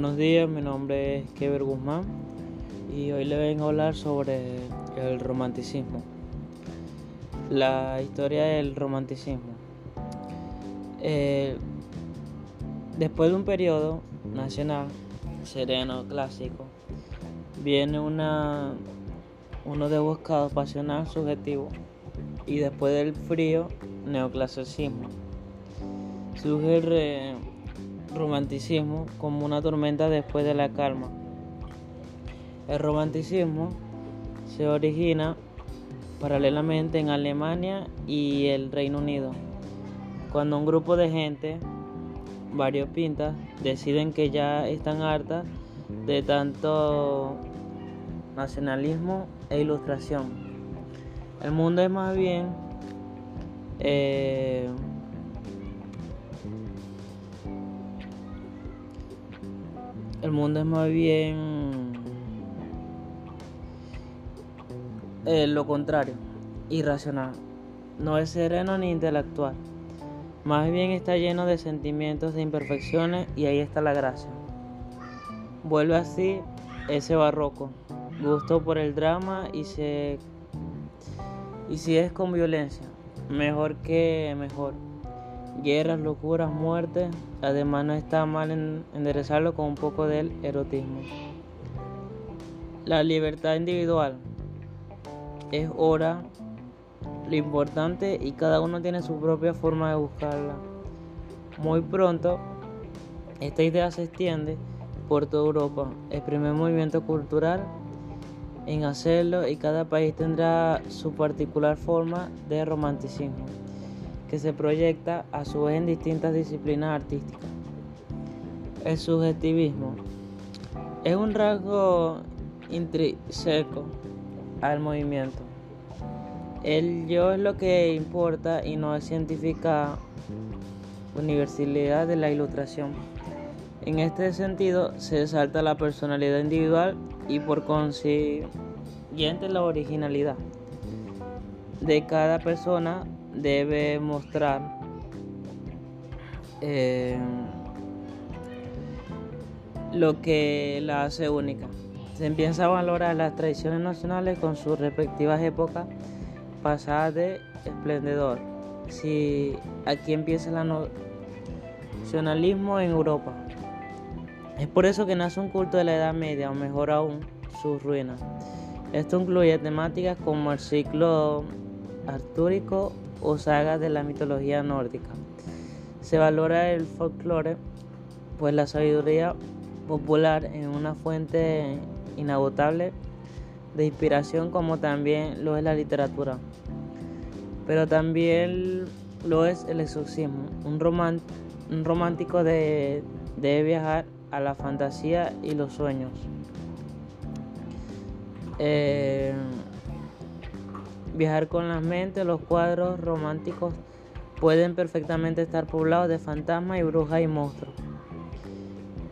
Buenos días, mi nombre es Kever Guzmán y hoy le vengo a hablar sobre el romanticismo. La historia del romanticismo. Eh, después de un periodo nacional, sereno, clásico, viene una, uno de buscado pasional subjetivo y después del frío, neoclasicismo. Surge el romanticismo como una tormenta después de la calma. El romanticismo se origina paralelamente en Alemania y el Reino Unido, cuando un grupo de gente, varios pintas, deciden que ya están hartas de tanto nacionalismo e ilustración. El mundo es más bien eh, El mundo es más bien eh, lo contrario, irracional. No es sereno ni intelectual. Más bien está lleno de sentimientos de imperfecciones y ahí está la gracia. Vuelve así ese barroco, gusto por el drama y se y si es con violencia, mejor que mejor guerras, locuras, muertes. Además no está mal en enderezarlo con un poco del erotismo. La libertad individual es hora lo importante y cada uno tiene su propia forma de buscarla. Muy pronto esta idea se extiende por toda Europa. El primer movimiento cultural en hacerlo y cada país tendrá su particular forma de romanticismo que se proyecta a su vez en distintas disciplinas artísticas. El subjetivismo es un rasgo intrínseco al movimiento. El yo es lo que importa y no es científica universalidad de la ilustración. En este sentido se salta la personalidad individual y por consiguiente la originalidad de cada persona debe mostrar eh, lo que la hace única. Se empieza a valorar las tradiciones nacionales con sus respectivas épocas pasadas de esplendor. Si aquí empieza el nacionalismo en Europa. Es por eso que nace un culto de la Edad Media, o mejor aún, sus ruinas. Esto incluye temáticas como el ciclo artúrico o sagas de la mitología nórdica. Se valora el folclore, pues la sabiduría popular es una fuente inagotable de inspiración como también lo es la literatura. Pero también lo es el exorcismo. Un, romántico debe viajar a la fantasía y los sueños. Eh, viajar con las mentes, los cuadros románticos pueden perfectamente estar poblados de fantasmas y brujas y monstruos.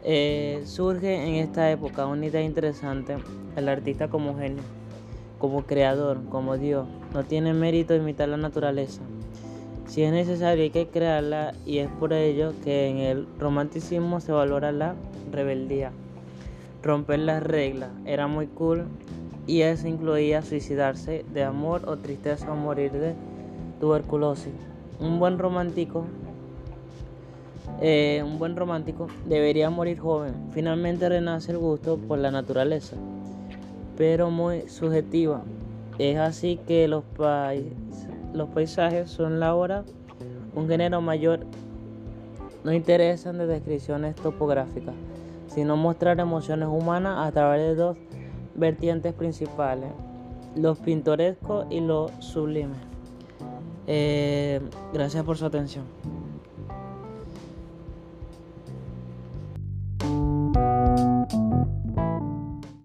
Eh, surge en esta época una idea interesante, el artista como genio, como creador, como Dios, no tiene mérito imitar la naturaleza. Si es necesario hay que crearla y es por ello que en el romanticismo se valora la rebeldía. Romper las reglas era muy cool y eso incluía suicidarse de amor o tristeza o morir de tuberculosis. Un buen romántico, eh, un buen romántico debería morir joven. Finalmente renace el gusto por la naturaleza, pero muy subjetiva. Es así que los, los paisajes son la hora, un género mayor. No interesan de descripciones topográficas, sino mostrar emociones humanas a través de dos vertientes principales, los pintorescos y lo sublime. Eh, gracias por su atención.